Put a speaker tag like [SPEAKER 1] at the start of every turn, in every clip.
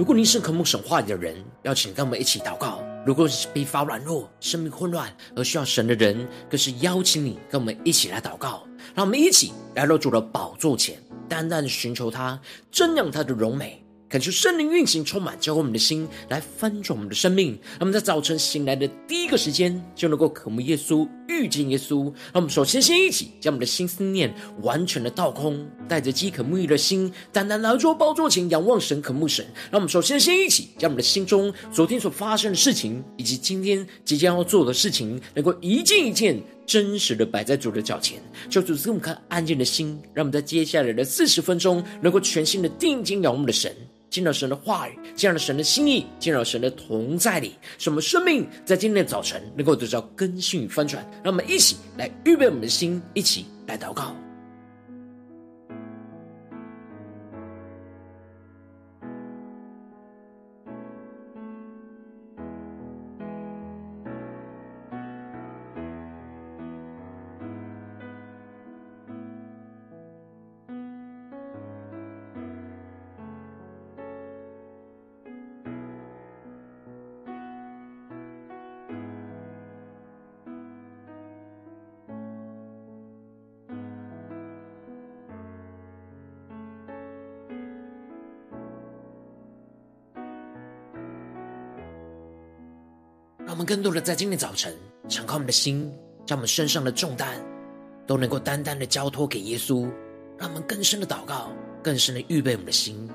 [SPEAKER 1] 如果你是渴慕神话里的人，邀请跟我们一起祷告；如果是疲乏软弱、生命混乱而需要神的人，更是邀请你跟我们一起来祷告。让我们一起来到主的宝座前，单单的寻求他，瞻仰他的荣美。恳求圣灵运行，充满教会我们的心，来翻转我们的生命。让我们在早晨醒来的第一个时间，就能够渴慕耶稣，遇见耶稣。让我们首先先一起将我们的心思念完全的倒空，带着饥渴沐浴的心，单单来到宝座前仰望神，渴慕神。让我们首先先一起将我们的心中昨天所发生的事情，以及今天即将要做的事情，能够一件一件真实的摆在主的脚前，求主赐我们看安静的心，让我们在接下来的四十分钟，能够全心的定睛仰望我们的神。进入神的话语，进入神的心意，进入神的同在里，使我们生命在今天的早晨能够得到更新与翻转。让我们一起来预备我们的心，一起来祷告。们更多的在今天早晨，敞开我们的心，将我们身上的重担都能够单单的交托给耶稣，让我们更深的祷告，更深的预备我们的心。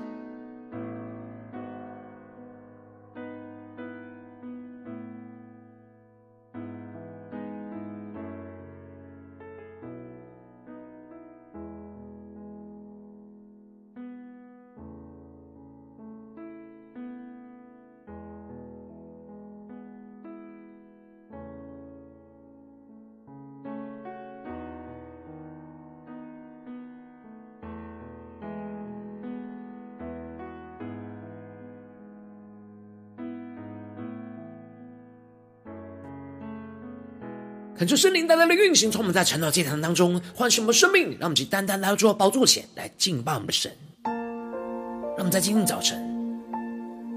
[SPEAKER 1] 恳求圣灵单单的运行，从我们在晨祷祭坛当中唤醒我们生命，让我们去单单来到主的宝座前来敬拜我们的神。让我们在今天早晨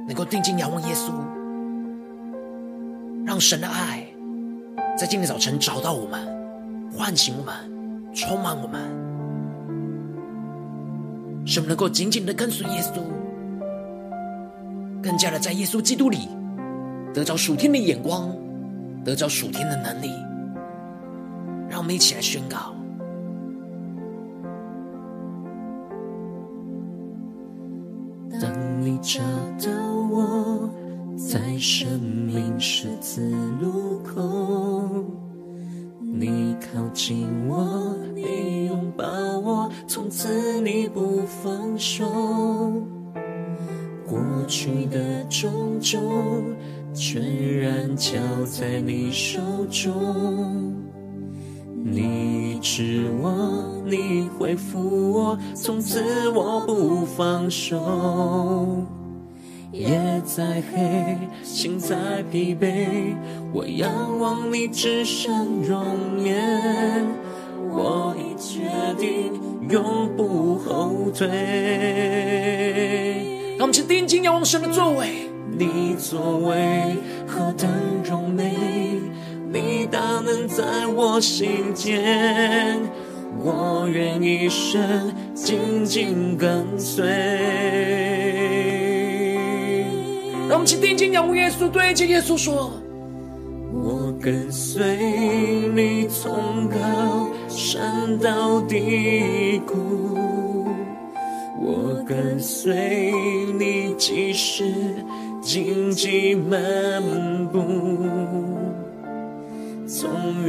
[SPEAKER 1] 能够定睛仰望耶稣，让神的爱在今天早晨找到我们，唤醒我们，充满我们，使我们能够紧紧的跟随耶稣，更加的在耶稣基督里得着属天的眼光，得着属天的能力。让我们一起来宣告：
[SPEAKER 2] 当你找到我，在生命十字路口，你靠近我，你拥抱我，从此你不放手。过去的种种，全然交在你手中。你治我，你恢复我，从此我不放手。夜再黑，心再疲惫，我仰望你至圣容颜。我已决定永不后退。
[SPEAKER 1] 让我们去定睛仰望神的作为，
[SPEAKER 2] 你作为何等荣美。你大能在我心间，我愿一生紧紧跟随。
[SPEAKER 1] 让我们请定睛仰望耶稣，对着耶稣说：
[SPEAKER 2] 我跟随你从高山到低谷，我跟随你即使荆棘漫步。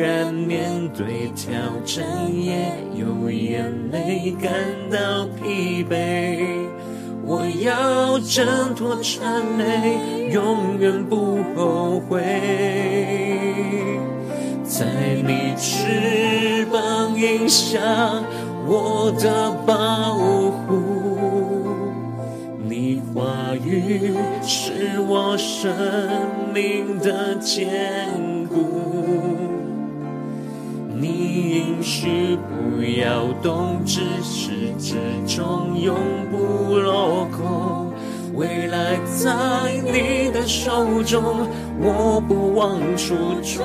[SPEAKER 2] 然面对挑战，也有眼泪感到疲惫，我要挣脱缠累，永远不后悔。在你翅膀下，我的保护，你话语是我生命的坚固你应许不要动，至始至终永不落空。未来在你的手中，我不忘初衷。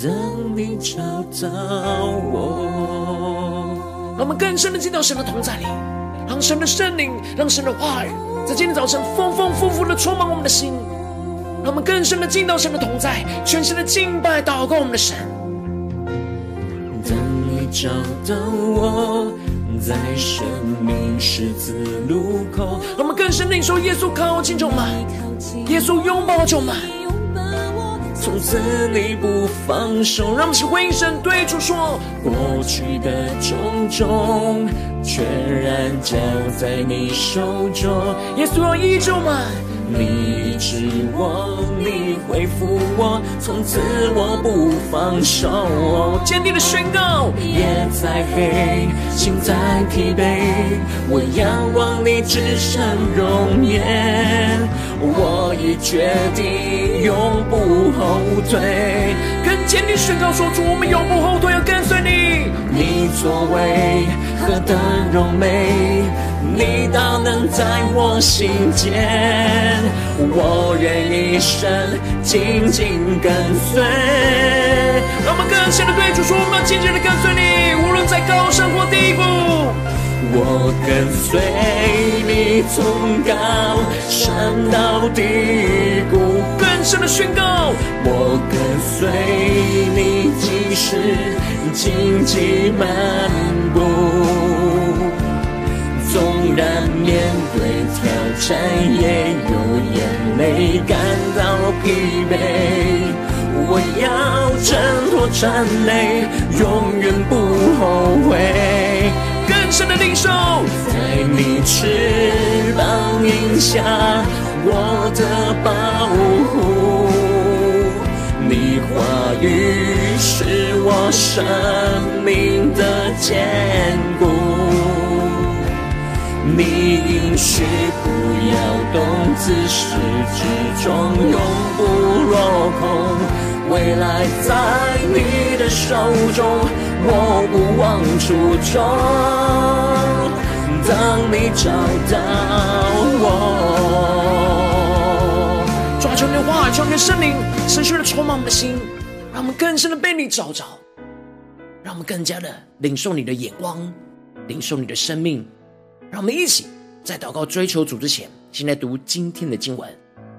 [SPEAKER 2] 等你找到我，
[SPEAKER 1] 我们更深的进到神的同在里，让神的圣灵，让神的话语，在今天早晨丰丰富富的充满我们的心，让我们更深的进到神的同在，全新的敬拜祷告我们的神。
[SPEAKER 2] 找到我，在生命十字路口。
[SPEAKER 1] 我们更深领受耶稣靠近我们，耶稣拥抱我们，
[SPEAKER 2] 从此你不放手。
[SPEAKER 1] 让我们一起回应神，对主说：
[SPEAKER 2] 过去的种种，全然交在你手中。
[SPEAKER 1] 耶稣要医治我们。
[SPEAKER 2] 你指望你恢复我，从此我不放手。
[SPEAKER 1] 坚定的宣告，
[SPEAKER 2] 夜再黑，心再疲惫，我仰望你至圣容颜。我已决定永不后退，
[SPEAKER 1] 更坚定宣告说出我们永不后退，要跟随你。
[SPEAKER 2] 你作为何等柔美。你大能在我心间，我愿一生紧紧跟随。
[SPEAKER 1] 让我们更深的对主说，我们要紧紧的跟随你，无论在高山或低谷。
[SPEAKER 2] 我跟随你从高山到低谷，
[SPEAKER 1] 更深的宣告。
[SPEAKER 2] 我跟随你，即使荆棘漫步。挑战，也有眼泪感到疲惫。我要挣脱缠累，永远不后悔。
[SPEAKER 1] 更深的领受，
[SPEAKER 2] 在你翅膀荫下，我的保护。你话语是我生命的坚固。你应许不要动，自始至终永不落空。未来在你的手中，我不忘初衷。当你找到我，
[SPEAKER 1] 抓住你的话，求你的圣灵，持续的充满我们的心，让我们更深的被你找着，让我们更加的领受你的眼光，领受你的生命。让我们一起在祷告追求主之前，先来读今天的经文。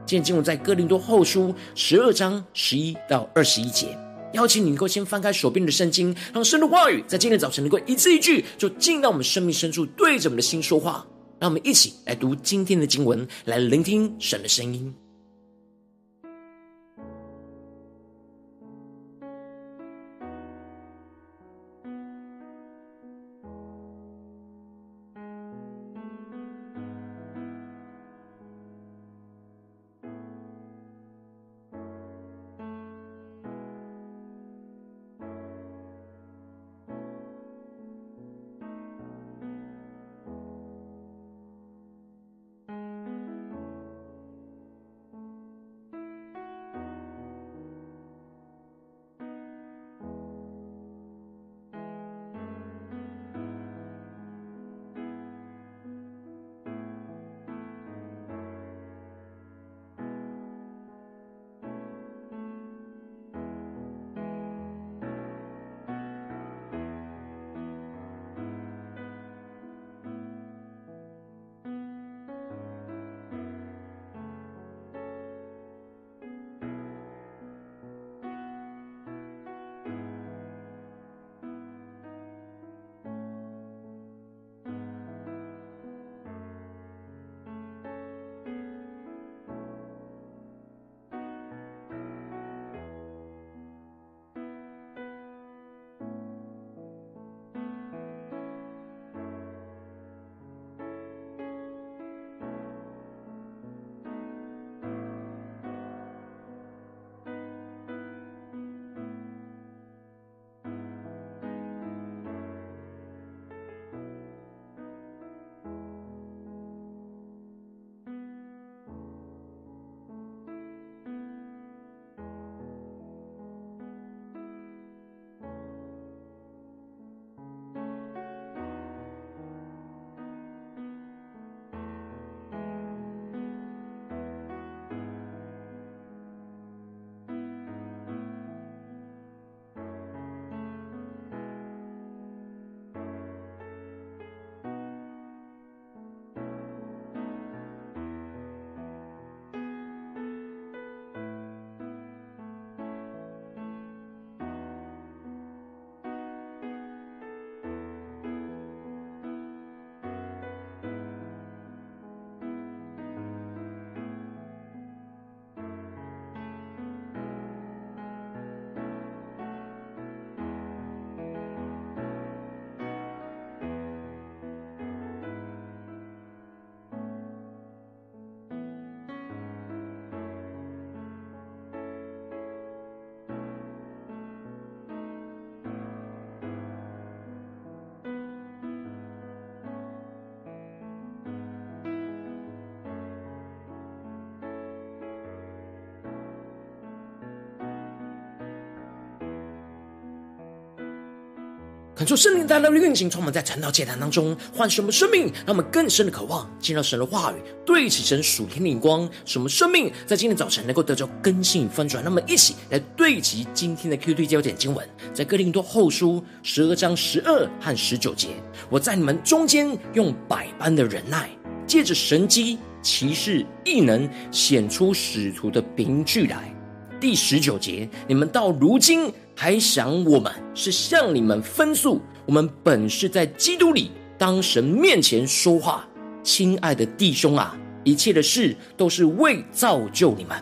[SPEAKER 1] 今天经文在哥林多后书十二章十一到二十一节。邀请你能够先翻开手边的圣经，让神的话语在今天早晨能够一字一句，就进到我们生命深处，对着我们的心说话。让我们一起来读今天的经文，来聆听神的声音。恳求圣灵带来的运行，从我们在晨祷祭坛当中唤醒我们生命，让我们更深的渴望进入神的话语，对齐神属天的眼光，使我们生命在今天早晨能够得着更新与翻转。那么一起来对齐今天的 QT 焦点经文，在哥林多后书十二章十二和十九节。我在你们中间用百般的忍耐，借着神机、奇事、异能，显出使徒的凭据来。第十九节，你们到如今。还想我们是向你们分诉，我们本是在基督里当神面前说话，亲爱的弟兄啊，一切的事都是为造就你们。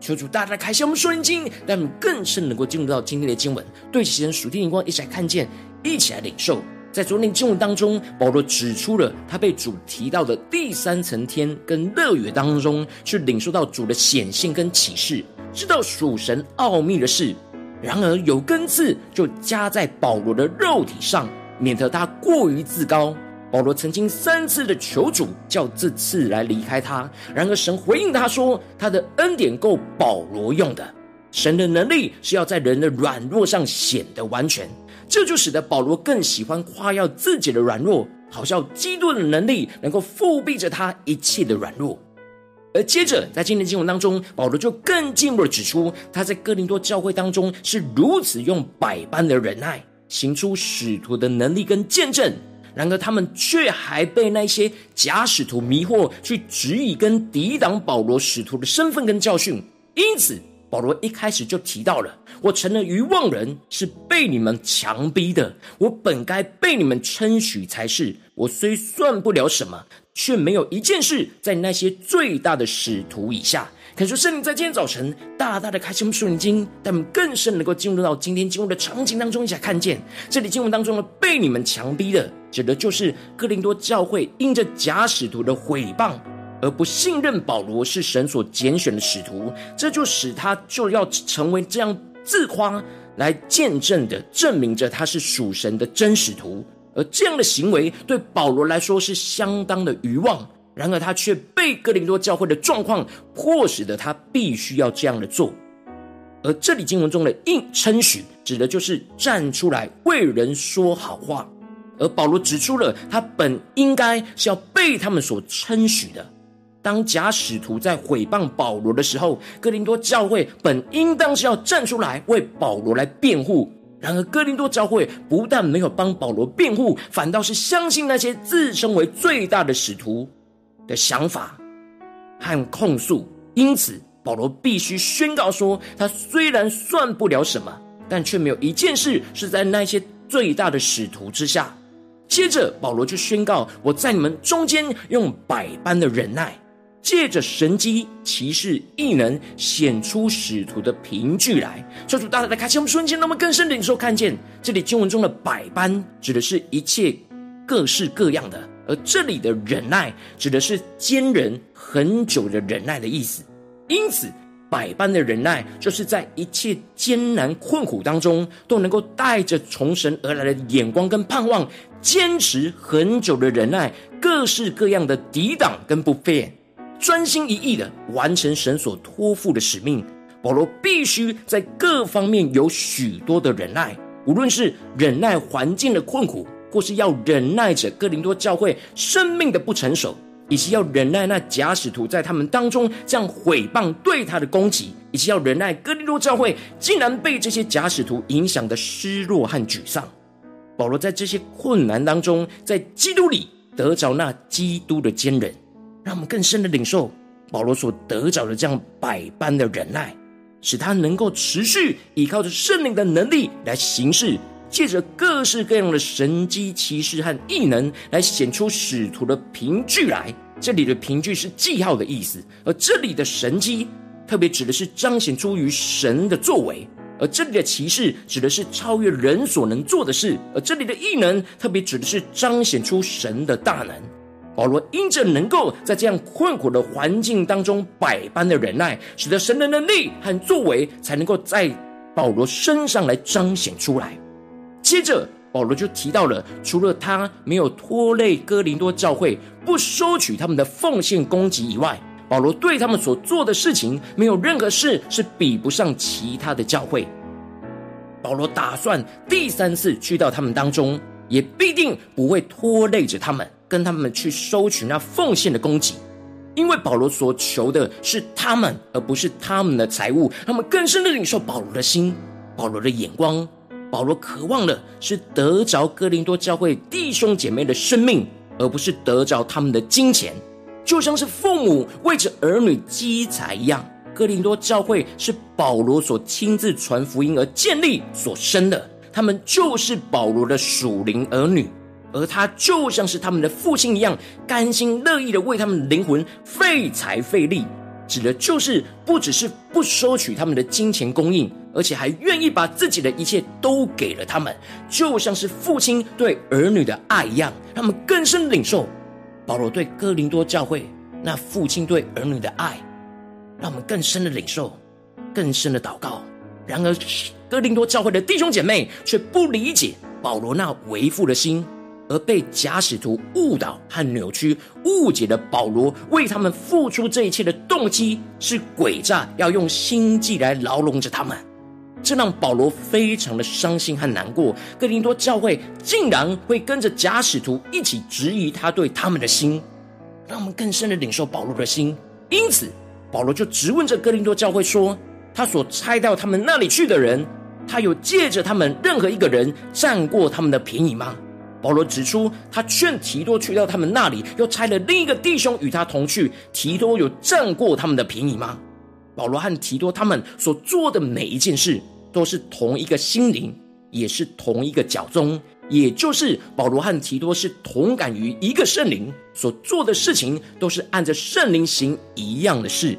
[SPEAKER 1] 求主大大开启我们属灵经，让我们更深能够进入到今天的经文，对其神属天灵光，一起来看见，一起来领受。在昨天经文当中，保罗指出了他被主提到的第三层天跟乐园当中，去领受到主的显现跟启示，知道属神奥秘的事。然而有根刺就加在保罗的肉体上，免得他过于自高。保罗曾经三次的求主叫这刺来离开他，然而神回应他说：“他的恩典够保罗用的，神的能力是要在人的软弱上显得完全。”这就使得保罗更喜欢夸耀自己的软弱，好像基督的能力能够覆庇着他一切的软弱。而接着，在今天经文当中，保罗就更进一步的指出，他在哥林多教会当中是如此用百般的忍耐，行出使徒的能力跟见证。然而，他们却还被那些假使徒迷惑，去质疑跟抵挡保罗使徒的身份跟教训。因此，保罗一开始就提到了：“我成了愚妄人，是被你们强逼的。我本该被你们称许才是。我虽算不了什么。”却没有一件事在那些最大的使徒以下。可是圣灵在今天早晨大大的开启我们属灵经，但我们更深能够进入到今天经文的场景当中，一起来看见这里经文当中呢被你们强逼的，指的就是哥林多教会因着假使徒的毁谤而不信任保罗是神所拣选的使徒，这就使他就要成为这样自夸来见证的，证明着他是属神的真使徒。而这样的行为对保罗来说是相当的愚妄，然而他却被哥林多教会的状况迫使的他必须要这样的做。而这里经文中的应称许，指的就是站出来为人说好话。而保罗指出了他本应该是要被他们所称许的。当假使徒在毁谤保罗的时候，哥林多教会本应当是要站出来为保罗来辩护。然而，哥林多教会不但没有帮保罗辩护，反倒是相信那些自称为最大的使徒的想法和控诉。因此，保罗必须宣告说：他虽然算不了什么，但却没有一件事是在那些最大的使徒之下。接着，保罗就宣告：我在你们中间用百般的忍耐。借着神机、奇事、异能显出使徒的凭据来，求主大大的开启我们瞬间，让我们更深的领受看见这里经文中的百般，指的是一切各式各样的；而这里的忍耐，指的是坚忍很久的忍耐的意思。因此，百般的忍耐，就是在一切艰难困苦当中，都能够带着从神而来的眼光跟盼望，坚持很久的忍耐，各式各样的抵挡跟不忿。专心一意的完成神所托付的使命，保罗必须在各方面有许多的忍耐，无论是忍耐环境的困苦，或是要忍耐着哥林多教会生命的不成熟，以及要忍耐那假使徒在他们当中这样毁谤对他的攻击，以及要忍耐哥林多教会竟然被这些假使徒影响的失落和沮丧。保罗在这些困难当中，在基督里得着那基督的坚忍。让我们更深的领受保罗所得着的这样百般的忍耐，使他能够持续依靠着圣灵的能力来行事，借着各式各样的神迹奇事和异能来显出使徒的凭据来。这里的凭据是记号的意思，而这里的神迹特别指的是彰显出于神的作为，而这里的奇事指的是超越人所能做的事，而这里的异能特别指的是彰显出神的大能。保罗因着能够在这样困苦的环境当中百般的忍耐，使得神的能力和作为才能够在保罗身上来彰显出来。接着，保罗就提到了，除了他没有拖累哥林多教会，不收取他们的奉献供给以外，保罗对他们所做的事情，没有任何事是比不上其他的教会。保罗打算第三次去到他们当中，也必定不会拖累着他们，跟他们去收取那奉献的供给。因为保罗所求的是他们，而不是他们的财物。他们更深的领受保罗的心，保罗的眼光。保罗渴望的是得着哥林多教会弟兄姐妹的生命，而不是得着他们的金钱。就像是父母为着儿女积财一样，哥林多教会是保罗所亲自传福音而建立所生的，他们就是保罗的属灵儿女。而他就像是他们的父亲一样，甘心乐意的为他们灵魂费财费力，指的就是不只是不收取他们的金钱供应，而且还愿意把自己的一切都给了他们，就像是父亲对儿女的爱一样，他们更深领受保罗对哥林多教会那父亲对儿女的爱，让我们更深的领受，更深的祷告。然而，哥林多教会的弟兄姐妹却不理解保罗那为父的心。而被假使徒误导和扭曲、误解的保罗，为他们付出这一切的动机是诡诈，要用心计来牢笼着他们，这让保罗非常的伤心和难过。哥林多教会竟然会跟着假使徒一起质疑他对他们的心，让我们更深的领受保罗的心。因此，保罗就质问着哥林多教会说：他所差到他们那里去的人，他有借着他们任何一个人占过他们的便宜吗？保罗指出，他劝提多去到他们那里，又差了另一个弟兄与他同去。提多有占过他们的便宜吗？保罗和提多他们所做的每一件事，都是同一个心灵，也是同一个教宗，也就是保罗和提多是同感于一个圣灵，所做的事情都是按着圣灵行一样的事。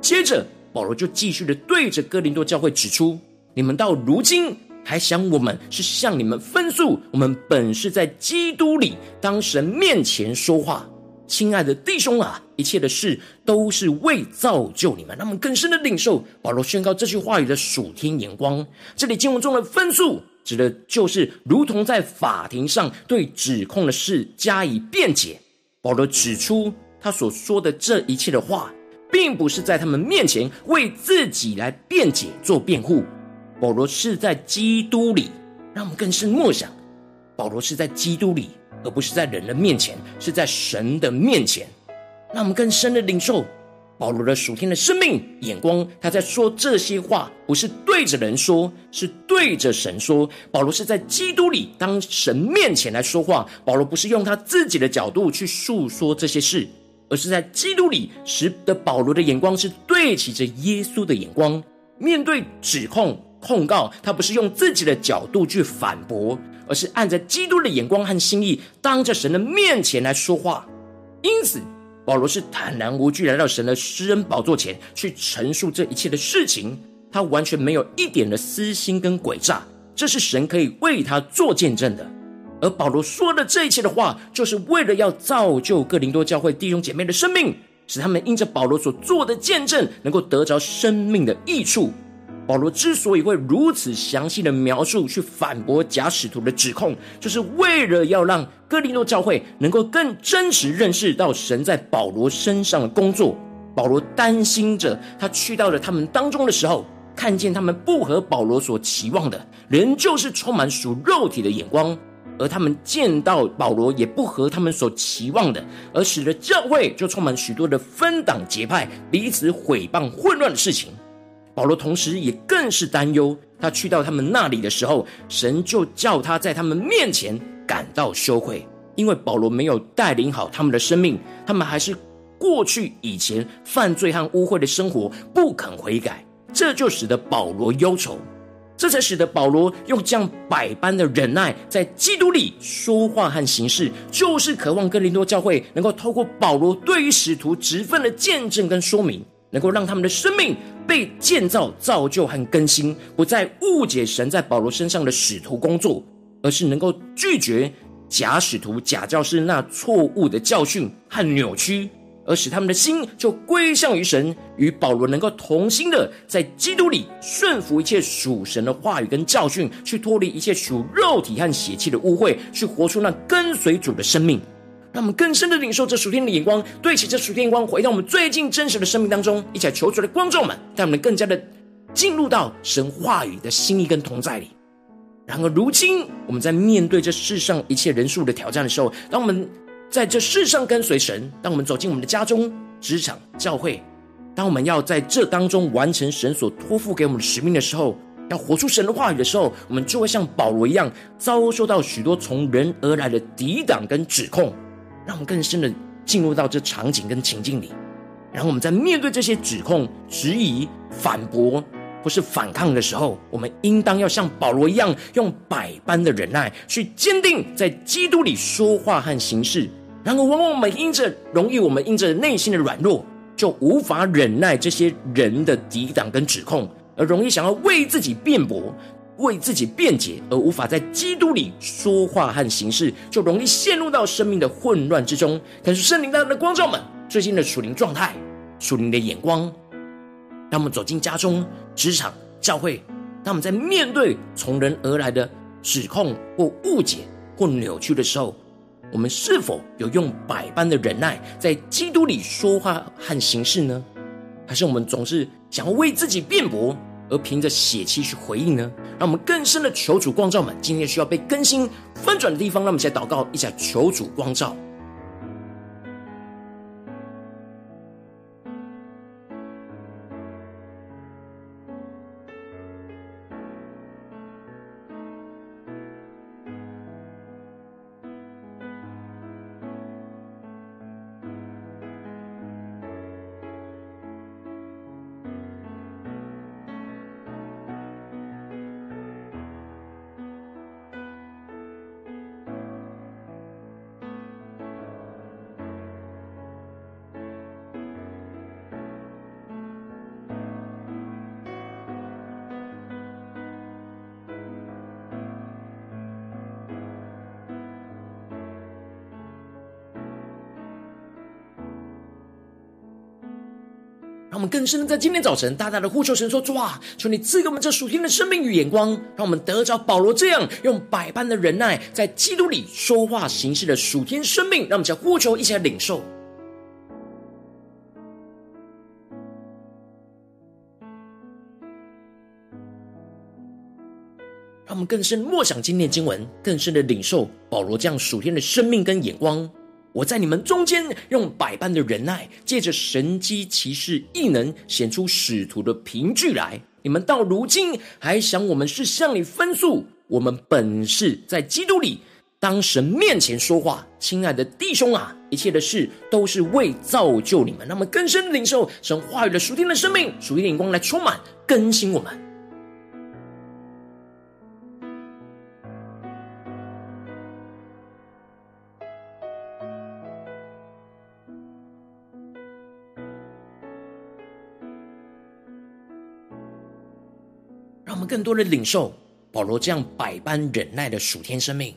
[SPEAKER 1] 接着，保罗就继续的对着哥林多教会指出：你们到如今。还想我们是向你们分诉？我们本是在基督里当神面前说话，亲爱的弟兄啊，一切的事都是为造就你们，让我们更深的领受保罗宣告这句话语的属天眼光。这里经文中的分诉，指的就是如同在法庭上对指控的事加以辩解。保罗指出，他所说的这一切的话，并不是在他们面前为自己来辩解做辩护。保罗是在基督里，让我们更深默想。保罗是在基督里，而不是在人的面前，是在神的面前。让我们更深的领受保罗的属天的生命眼光。他在说这些话，不是对着人说，是对着神说。保罗是在基督里，当神面前来说话。保罗不是用他自己的角度去述说这些事，而是在基督里，使得保罗的眼光是对齐着耶稣的眼光，面对指控。控告他不是用自己的角度去反驳，而是按着基督的眼光和心意，当着神的面前来说话。因此，保罗是坦然无惧来到神的施恩宝座前去陈述这一切的事情，他完全没有一点的私心跟诡诈，这是神可以为他做见证的。而保罗说的这一切的话，就是为了要造就哥林多教会弟兄姐妹的生命，使他们因着保罗所做的见证，能够得着生命的益处。保罗之所以会如此详细的描述，去反驳假使徒的指控，就是为了要让哥林多教会能够更真实认识到神在保罗身上的工作。保罗担心着他去到了他们当中的时候，看见他们不合保罗所期望的，仍旧是充满属肉体的眼光；而他们见到保罗也不合他们所期望的，而使得教会就充满许多的分党结派、彼此毁谤、混乱的事情。保罗同时也更是担忧，他去到他们那里的时候，神就叫他在他们面前感到羞愧，因为保罗没有带领好他们的生命，他们还是过去以前犯罪和污秽的生活，不肯悔改，这就使得保罗忧愁，这才使得保罗用这样百般的忍耐，在基督里说话和行事，就是渴望哥林多教会能够透过保罗对于使徒职分的见证跟说明。能够让他们的生命被建造、造就和更新，不再误解神在保罗身上的使徒工作，而是能够拒绝假使徒、假教师那错误的教训和扭曲，而使他们的心就归向于神，与保罗能够同心的在基督里顺服一切属神的话语跟教训，去脱离一切属肉体和血气的污秽，去活出那跟随主的生命。让我们更深的领受这属天的眼光，对齐这属天眼光，回到我们最近真实的生命当中，一起来求主的光照们，带我们更加的进入到神话语的心意跟同在里。然而，如今我们在面对这世上一切人数的挑战的时候，当我们在这世上跟随神，当我们走进我们的家中、职场、教会，当我们要在这当中完成神所托付给我们的使命的时候，要活出神的话语的时候，我们就会像保罗一样，遭受到许多从人而来的抵挡跟指控，让我们更深的进入到这场景跟情境里。然后我们在面对这些指控、质疑、反驳或是反抗的时候，我们应当要像保罗一样，用百般的忍耐去坚定在基督里说话和行事。然而，往往我们因着容易，我们因着内心的软弱，就无法忍耐这些人的抵挡跟指控，而容易想要为自己辩驳、为自己辩解，而无法在基督里说话和行事，就容易陷入到生命的混乱之中。但是圣灵大的光照们，最近的属灵状态、属灵的眼光，当我们走进家中、职场、教会，当我们在面对从人而来的指控或误解或扭曲的时候，我们是否有用百般的忍耐在基督里说话和行事呢？还是我们总是想要为自己辩驳，而凭着血气去回应呢？让我们更深的求主光照们，今天需要被更新翻转的地方，让我们一起来祷告，一下求主光照。我们更深的在今天早晨大大的呼求神说：主啊，求你赐给我们这属天的生命与眼光，让我们得着保罗这样用百般的忍耐，在基督里说话行事的属天生命。让我们将呼求一起来领受。让我们更深默想今天经文，更深的领受保罗这样属天的生命跟眼光。我在你们中间用百般的忍耐，借着神机骑士异能显出使徒的凭据来。你们到如今还想我们是向你分诉？我们本是在基督里当神面前说话。亲爱的弟兄啊，一切的事都是为造就你们。那么更深的领受神话语的属天的生命、属天的光来充满更新我们。更多的领受保罗这样百般忍耐的属天生命，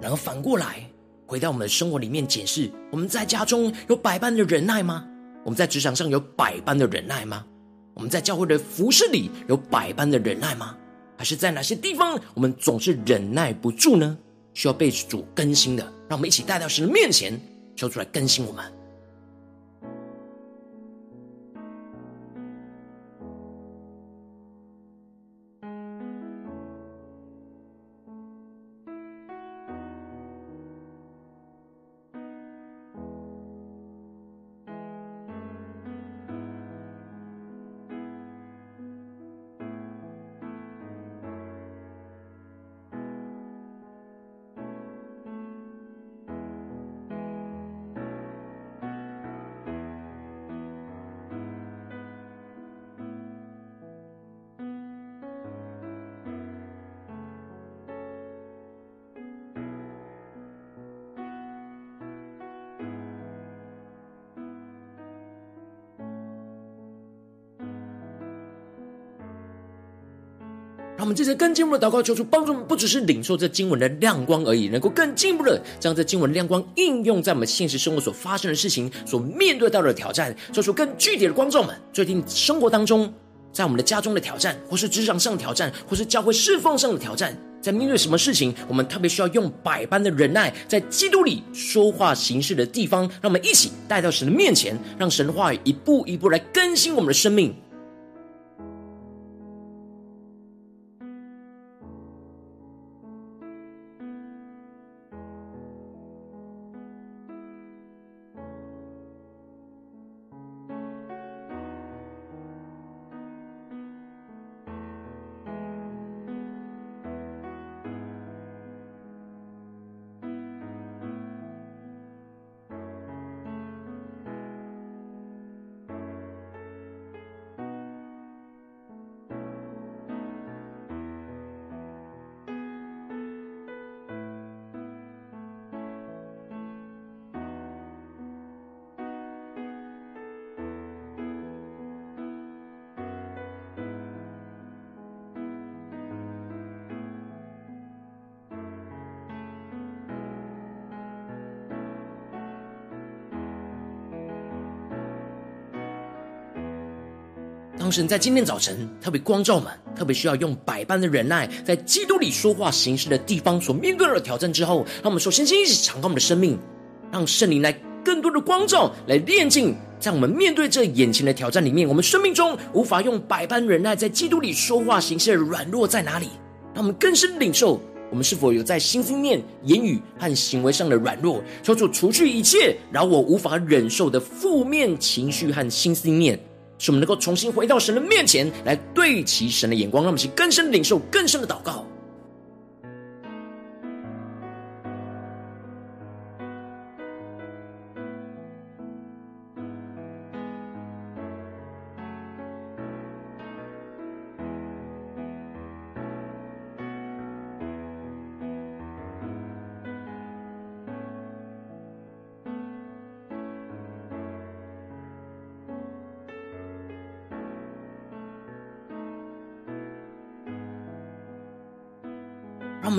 [SPEAKER 1] 然后反过来回到我们的生活里面检视：我们在家中有百般的忍耐吗？我们在职场上有百般的忍耐吗？我们在教会的服饰里有百般的忍耐吗？还是在哪些地方我们总是忍耐不住呢？需要被主更新的，让我们一起带到神的面前，求主来更新我们。让我们接着更进一步的祷告，求主帮助我们，不只是领受这经文的亮光而已，能够更进一步的将这经文亮光应用在我们现实生活所发生的事情、所面对到的挑战，做出更具体的光照们。最近生活当中，在我们的家中的挑战，或是职场上的挑战，或是教会侍奉上的挑战，在面对什么事情，我们特别需要用百般的忍耐，在基督里说话行事的地方，让我们一起带到神的面前，让神的话语一步一步来更新我们的生命。让神在今天早晨特别光照们，特别需要用百般的忍耐，在基督里说话行事的地方所面对的挑战之后，让我们首先先一起敞开我们的生命，让圣灵来更多的光照，来炼净，在我们面对这眼前的挑战里面，我们生命中无法用百般忍耐在基督里说话行事的软弱在哪里？让我们更深领受。我们是否有在心思念、言语和行为上的软弱？求主除去一切让我无法忍受的负面情绪和心思念，使我们能够重新回到神的面前来对齐神的眼光，让我们去更深领受、更深的祷告。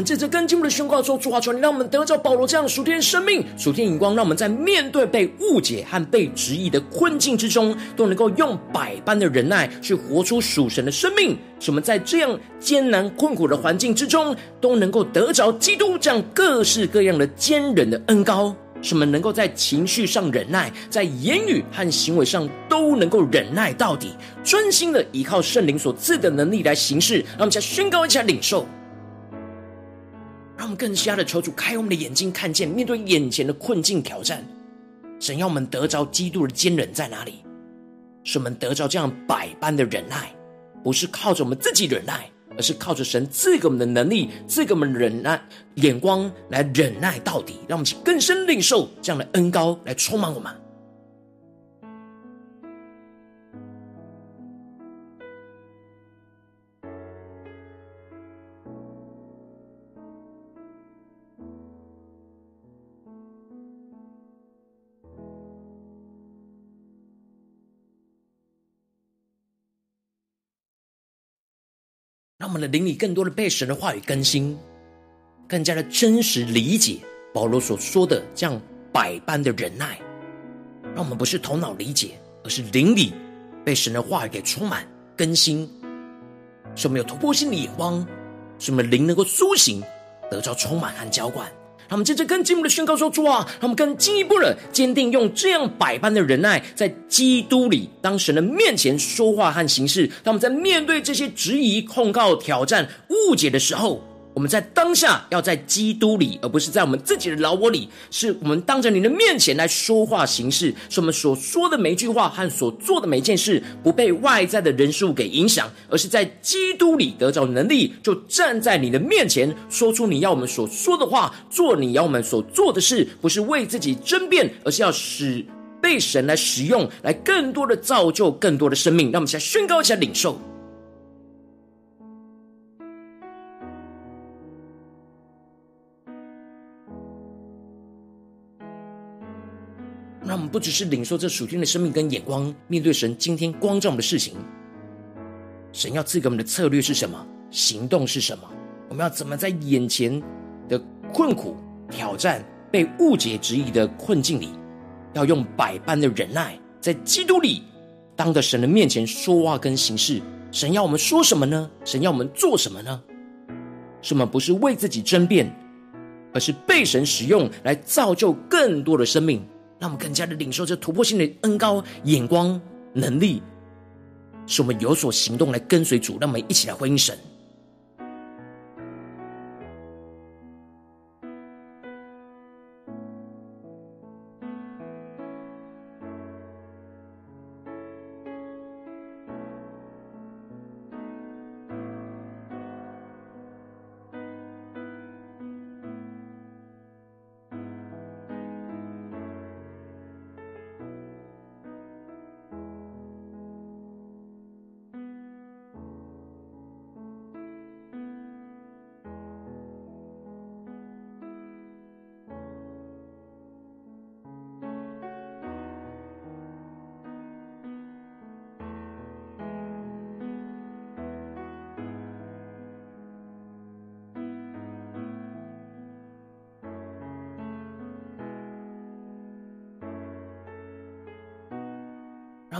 [SPEAKER 1] 们借着更进步的宣告说：主啊，求你让我们得着保罗这样属天生命、属天眼光，让我们在面对被误解和被质疑的困境之中，都能够用百般的忍耐去活出属神的生命。使我们在这样艰难困苦的环境之中，都能够得着基督这样各式各样的坚忍的恩膏。什么能够在情绪上忍耐，在言语和行为上都能够忍耐到底，专心的依靠圣灵所赐的能力来行事。让我们再宣告一下领受。让我们更加的求主开我们的眼睛，看见面对眼前的困境挑战，神要我们得着基督的坚忍在哪里？使我们得着这样百般的忍耐，不是靠着我们自己忍耐，而是靠着神赐给我们的能力，赐给我们忍耐眼光来忍耐到底。让我们去更深领受这样的恩膏来充满我们。我们的灵里更多的被神的话语更新，更加的真实理解保罗所说的这样百般的忍耐。让我们不是头脑理解，而是灵里被神的话语给充满更新，使我们有突破性的眼光，使我们灵能够苏醒，得到充满和浇灌。他们接着更进一步的宣告说：“出啊，他们更进一步的坚定，用这样百般的忍耐，在基督里当神的面前说话和行事。他们在面对这些质疑、控告、挑战、误解的时候。”我们在当下要在基督里，而不是在我们自己的老我里。是我们当着你的面前来说话行事，是我们所说的每一句话和所做的每一件事，不被外在的人事物给影响，而是在基督里得着能力，就站在你的面前，说出你要我们所说的话，做你要我们所做的事，不是为自己争辩，而是要使被神来使用，来更多的造就更多的生命。让我们现在宣告一下领受。不只是领受这属天的生命跟眼光，面对神今天光照我们的事情，神要赐给我们的策略是什么？行动是什么？我们要怎么在眼前的困苦、挑战、被误解、质疑的困境里，要用百般的忍耐，在基督里当着神的面前说话跟行事？神要我们说什么呢？神要我们做什么呢？什么不是为自己争辩，而是被神使用来造就更多的生命。让我们更加的领受这突破性的恩高、眼光、能力，使我们有所行动来跟随主。让我们一起来回应神。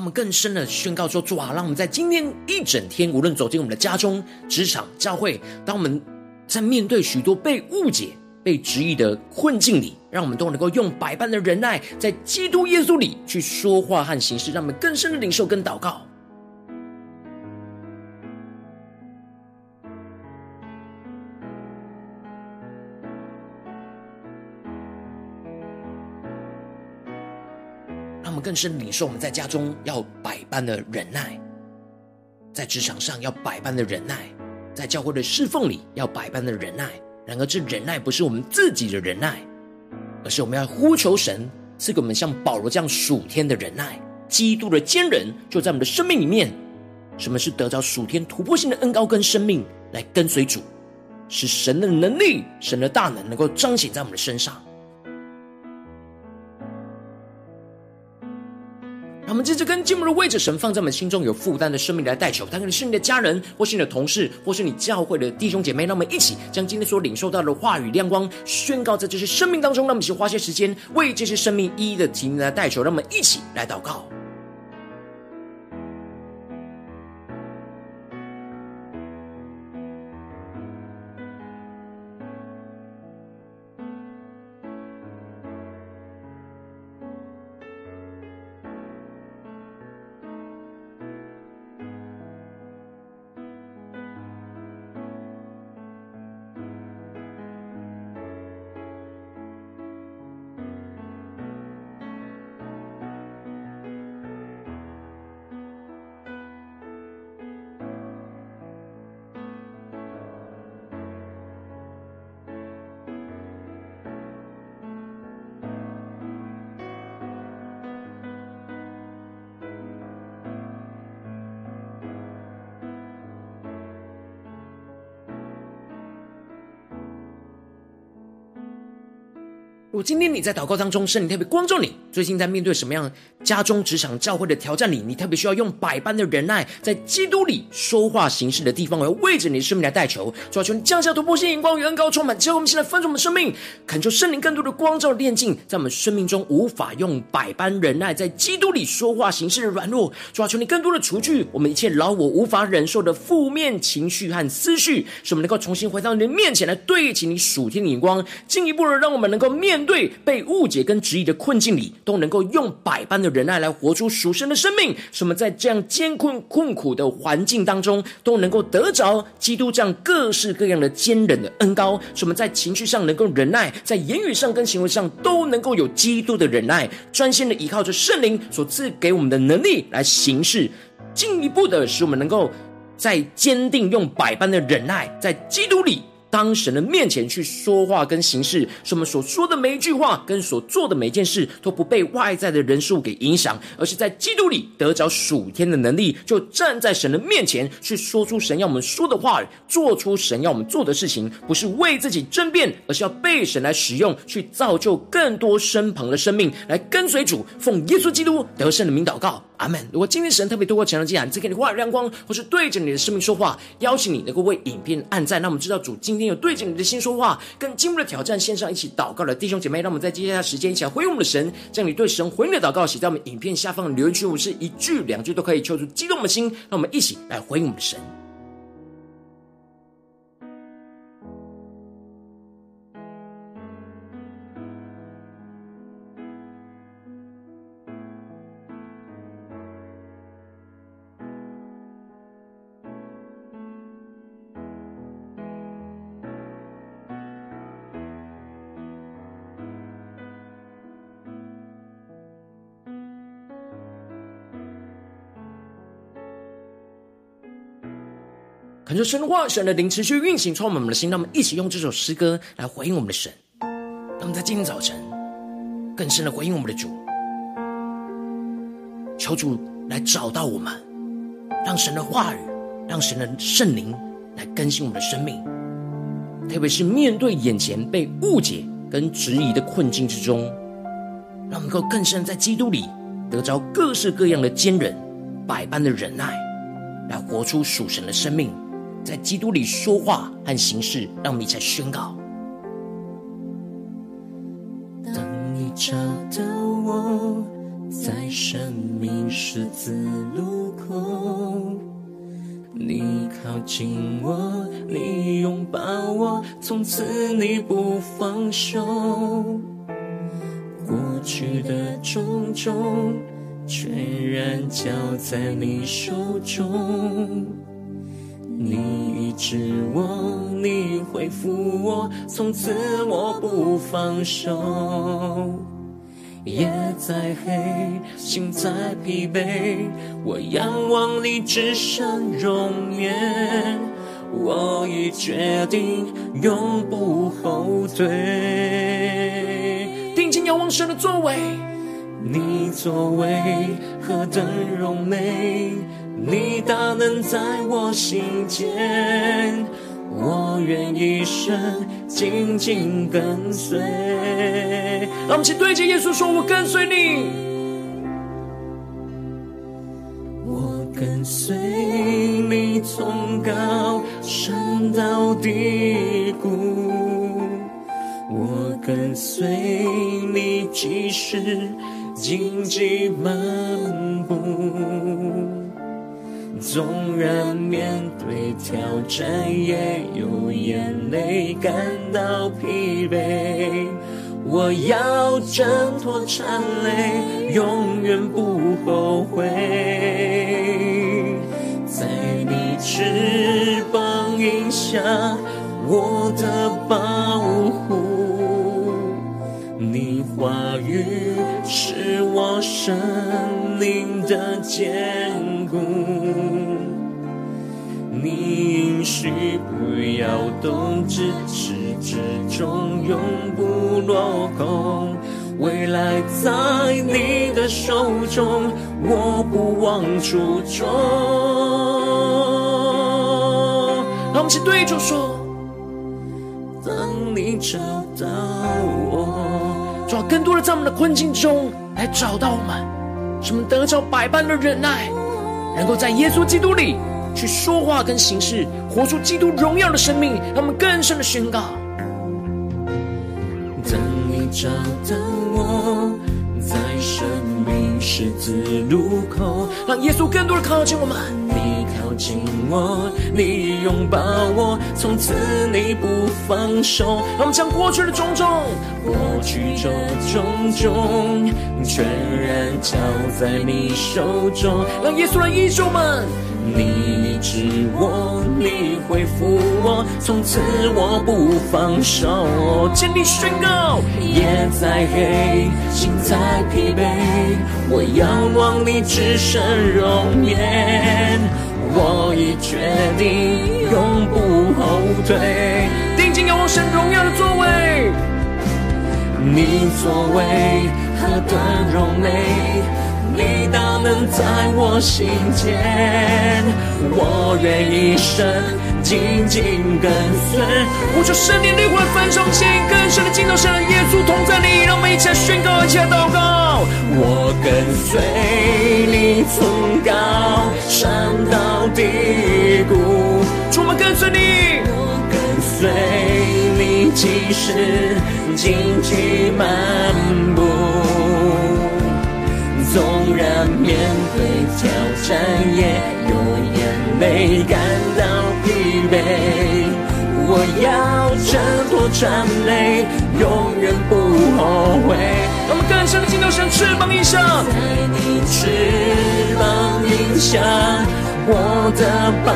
[SPEAKER 1] 我们更深的宣告说：主啊，让我们在今天一整天，无论走进我们的家中、职场、教会，当我们在面对许多被误解、被质疑的困境里，让我们都能够用百般的忍耐，在基督耶稣里去说话和行事，让我们更深的领受跟祷告。更深领受，我们在家中要百般的忍耐，在职场上要百般的忍耐，在教会的侍奉里要百般的忍耐。然而，这忍耐不是我们自己的忍耐，而是我们要呼求神赐给我们像保罗这样属天的忍耐。基督的坚忍就在我们的生命里面。什么是得着属天突破性的恩膏跟生命来跟随主？使神的能力、神的大能能够彰显在我们的身上。我们接着跟进入的位置，神放在我们心中有负担的生命来代求，他可能是你的家人，或是你的同事，或是你教会的弟兄姐妹。让我们一起将今天所领受到的话语亮光宣告在这些生命当中。让我们一起花些时间为这些生命一一的提名来代求。让我们一起来祷告。如果今天你在祷告当中，圣灵特别关照你，最近在面对什么样家中、职场、教会的挑战里，你特别需要用百般的忍耐，在基督里说话行事的地方，我要为着你的生命来代求，主要，求你降下突破性眼光与恩膏充满，叫我们现在分盛我们生命，恳求圣灵更多的光照炼净，在我们生命中无法用百般忍耐在基督里说话行事的软弱，主要，求你更多的除去我们一切老我无法忍受的负面情绪和思绪，使我们能够重新回到你的面前来对齐你属天的眼光，进一步的让我们能够。面对被误解跟质疑的困境里，都能够用百般的忍耐来活出属神的生命。什么在这样艰困困苦的环境当中，都能够得着基督这样各式各样的坚忍的恩膏。什么在情绪上能够忍耐，在言语上跟行为上都能够有基督的忍耐，专心的依靠着圣灵所赐给我们的能力来行事。进一步的使我们能够在坚定用百般的忍耐，在基督里。当神的面前去说话跟行事，使我们所说的每一句话跟所做的每一件事都不被外在的人事物给影响，而是在基督里得着属天的能力，就站在神的面前去说出神要我们说的话，做出神要我们做的事情，不是为自己争辩，而是要被神来使用，去造就更多身旁的生命来跟随主，奉耶稣基督得胜的名祷告。阿门。如果今天神特别透过晨祷祭坛，赐给你话语亮光，或是对着你的生命说话，邀请你能够为影片按赞，那我们知道主今天有对着你的心说话，跟进一步的挑战线上一起祷告的弟兄姐妹，让我们在接下来时间一起来回应我们的神，将你对神回应的祷告写在我们影片下方的留言区，我们是一句两句都可以求出激动的心，让我们一起来回应我们的神。神的话，神的灵持续运行，充满我们的心。让我们一起用这首诗歌来回应我们的神。让我们在今天早晨更深的回应我们的主，求主来找到我们，让神的话语，让神的圣灵来更新我们的生命。特别是面对眼前被误解跟质疑的困境之中，让我们能够更深在基督里得着各式各样的坚韧、百般的忍耐，来活出属神的生命。在基督里说话和行事，让我们一起来宣告。
[SPEAKER 2] 当你找到我，在生命十字路口，你靠近我，你拥抱我，从此你不放手。过去的种种，全然交在你手中。你医治我，你恢复我，从此我不放手。夜再黑，心再疲惫，我仰望你只剩容颜。我已决定永不后退。
[SPEAKER 1] 定睛仰望神的作为，
[SPEAKER 2] 你作为何等荣美，你大能在我心间，我愿一生紧紧跟随。
[SPEAKER 1] 让我们一起对着耶稣说：“我跟随你，
[SPEAKER 2] 我跟随你，从高山到低谷，我跟随你，即使荆棘漫步，纵然面对挑战，也有眼泪感到疲惫。”我要挣脱缠累，永远不后悔。在你翅膀荫下，我的保护，你话语是我生命的坚固。你应许不要动，至始至终永不落空。未来在你的手中，我不忘初衷。
[SPEAKER 1] 让我们一起对主说：
[SPEAKER 2] 当你找到我，
[SPEAKER 1] 主要更多的在我们的困境中来找到我们，使我们得着百般的忍耐，能够在耶稣基督里。去说话跟行事，活出基督荣耀的生命，让我们更深的宣告。
[SPEAKER 2] 当你找到我，在生命十字路口，
[SPEAKER 1] 让耶稣更多的靠近我
[SPEAKER 2] 们。紧握，你拥抱我，从此你不放手。
[SPEAKER 1] 让我们将过去的种种，
[SPEAKER 2] 过去的种种，全然交在你手中。
[SPEAKER 1] 让耶稣来医治们。
[SPEAKER 2] 你医治我，你恢复我，从此我不放手。
[SPEAKER 1] 坚定宣告，
[SPEAKER 2] 夜再黑，心再疲惫，我仰望你至圣容颜。我已决定永不后退，
[SPEAKER 1] 定睛仰望神荣耀的座位。
[SPEAKER 2] 你作为何等荣美。你大能在我心间，我愿一生紧紧跟随。
[SPEAKER 1] 呼求圣灵灵魂焚烧起，更深的敬拜神，耶稣同在你，让我们一起来宣告，一起来祷告。
[SPEAKER 2] 我跟随你从高山到低谷，
[SPEAKER 1] 主，我们跟随你，
[SPEAKER 2] 我跟随你，即使荆棘漫步。纵然面对挑战，也有眼泪感到疲惫。我要挣脱战累，永远不后悔。
[SPEAKER 1] 让我们更深的进入神翅膀一下，
[SPEAKER 2] 在你翅膀荫下，我的保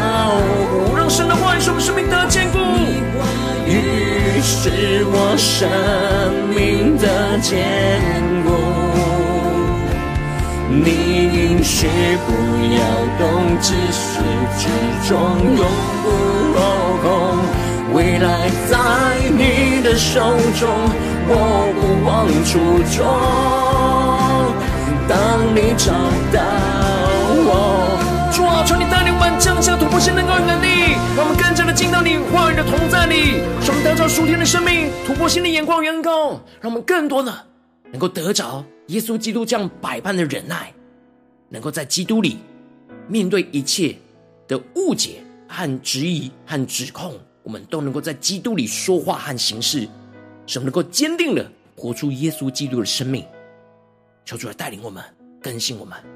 [SPEAKER 2] 护。
[SPEAKER 1] 让神的话语使我们生命得坚固，
[SPEAKER 2] 于是我生命的坚固。你应许不要动，至始至终。永不落空。未来在你的手中，我不忘初衷。当你找到我，
[SPEAKER 1] 主啊，求你带领我们降下突破性能够能力，让我们更加的进到你话语的同在里，使我们得着属天的生命，突破性的眼光远高，让我们更多的能够得着。耶稣基督这样百般的忍耐，能够在基督里面对一切的误解和质疑和指控，我们都能够在基督里说话和行事，使我们能够坚定的活出耶稣基督的生命。求主来带领我们更新我们。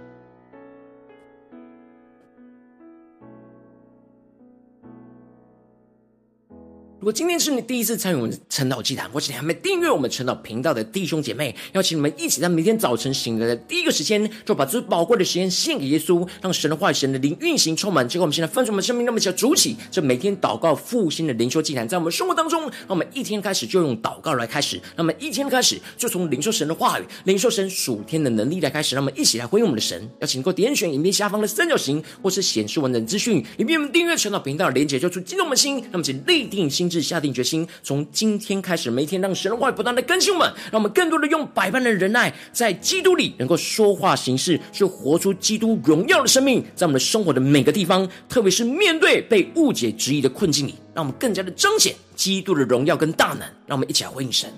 [SPEAKER 1] 如果今天是你第一次参与我们晨祷祭坛，或是你还没订阅我们晨祷频道的弟兄姐妹，邀请你们一起在每天早晨醒来的第一个时间，就把最宝贵的时间献给耶稣，让神的话语、神的灵运行充满。结果我们现在分出我们生命，那么就要筑起这每天祷告复兴的灵修祭坛，在我们生活当中，让我们一天开始就用祷告来开始，那么一天开始就从领受神的话语、领受神属天的能力来开始，让我们一起来回应我们的神。邀请你给我点选影片下方的三角形，或是显示完整资讯里面我们订阅晨祷频道的连结，就出激动我们心，那么请立定心。志下定决心，从今天开始，每天让神的话语不断的更新我们，让我们更多的用百般的忍耐，在基督里能够说话行事，去活出基督荣耀的生命，在我们的生活的每个地方，特别是面对被误解质疑的困境里，让我们更加的彰显基督的荣耀跟大能。让我们一起来回应神。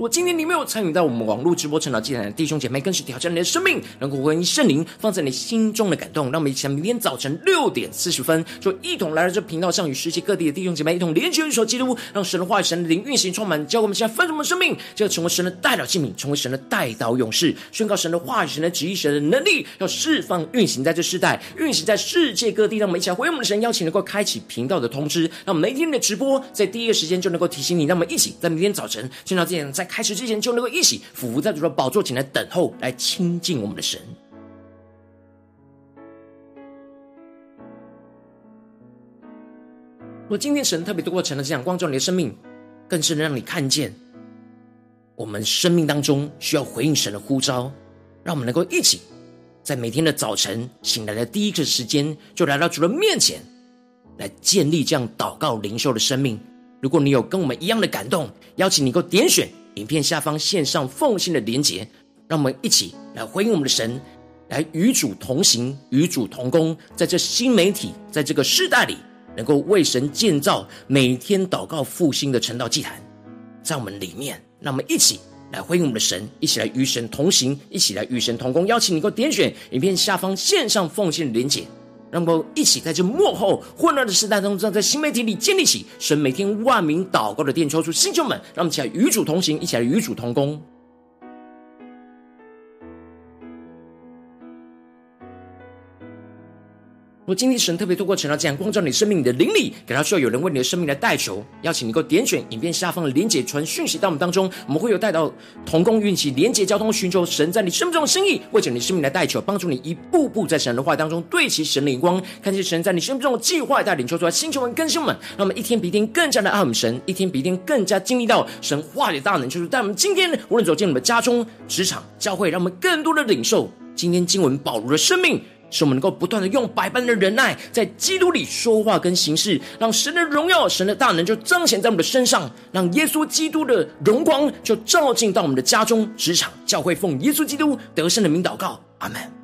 [SPEAKER 1] 如果今天你没有参与到我们网络直播晨祷祭坛的弟兄姐妹，更是挑战你的生命，能够回应圣灵放在你心中的感动。让我们一起在明天早晨六点四十分，就一同来到这频道上，与世界各地的弟兄姐妹一同连接、一手基督，让神的话语、神的灵运行充满，教我们现在丰盛的生命，就要成为神的代表器皿，成为神的代祷勇士，宣告神的话语、神的旨意、神的能力，要释放运行在这世代，运行在世界各地。让我们一起来回应我们的神，邀请能够开启频道的通知，让我们每天的直播在第一个时间就能够提醒你。让我们一起在明天早晨见到这样在。开始之前，就能够一起俯伏在主的宝座前来等候，来亲近我们的神。若今天神特别透过晨祷这样光照你的生命，更是能让你看见我们生命当中需要回应神的呼召，让我们能够一起在每天的早晨醒来的第一个时间，就来到主的面前，来建立这样祷告灵修的生命。如果你有跟我们一样的感动，邀请你够点选。影片下方线上奉献的连结，让我们一起来回应我们的神，来与主同行，与主同工，在这新媒体，在这个时代里，能够为神建造每天祷告复兴的晨祷祭坛，在我们里面，让我们一起来回应我们的神，一起来与神同行，一起来与神同工。邀请你给我点选影片下方线上奉献的连结。让我们一起在这幕后混乱的时代当中，在新媒体里建立起神每天万名祷告的殿，抽出新旧们，让我们一起来与主同行，一起来与主同工。我今天神特别透过晨祷这样光照你生命，你的灵里，感到需要有人为你的生命来代求，邀请你够点选影片下方的连结，传讯息到我们当中，我们会有带到同工运气连结交通，寻求神在你生命中的心意，为着你生命来代求，帮助你一步步在神的话当中对齐神的眼光，看见神在你生命中的计划带领，求出来星球们更新们，让我们一天比一天更加的爱我们神，一天比一天更加经历到神话语的大能，就是在我们今天无论走进我们家中、职场、教会，让我们更多的领受今天经文保罗的生命。使我们能够不断的用百般的忍耐，在基督里说话跟行事，让神的荣耀、神的大能就彰显在我们的身上，让耶稣基督的荣光就照进到我们的家中、职场、教会，奉耶稣基督得胜的名祷告，阿门。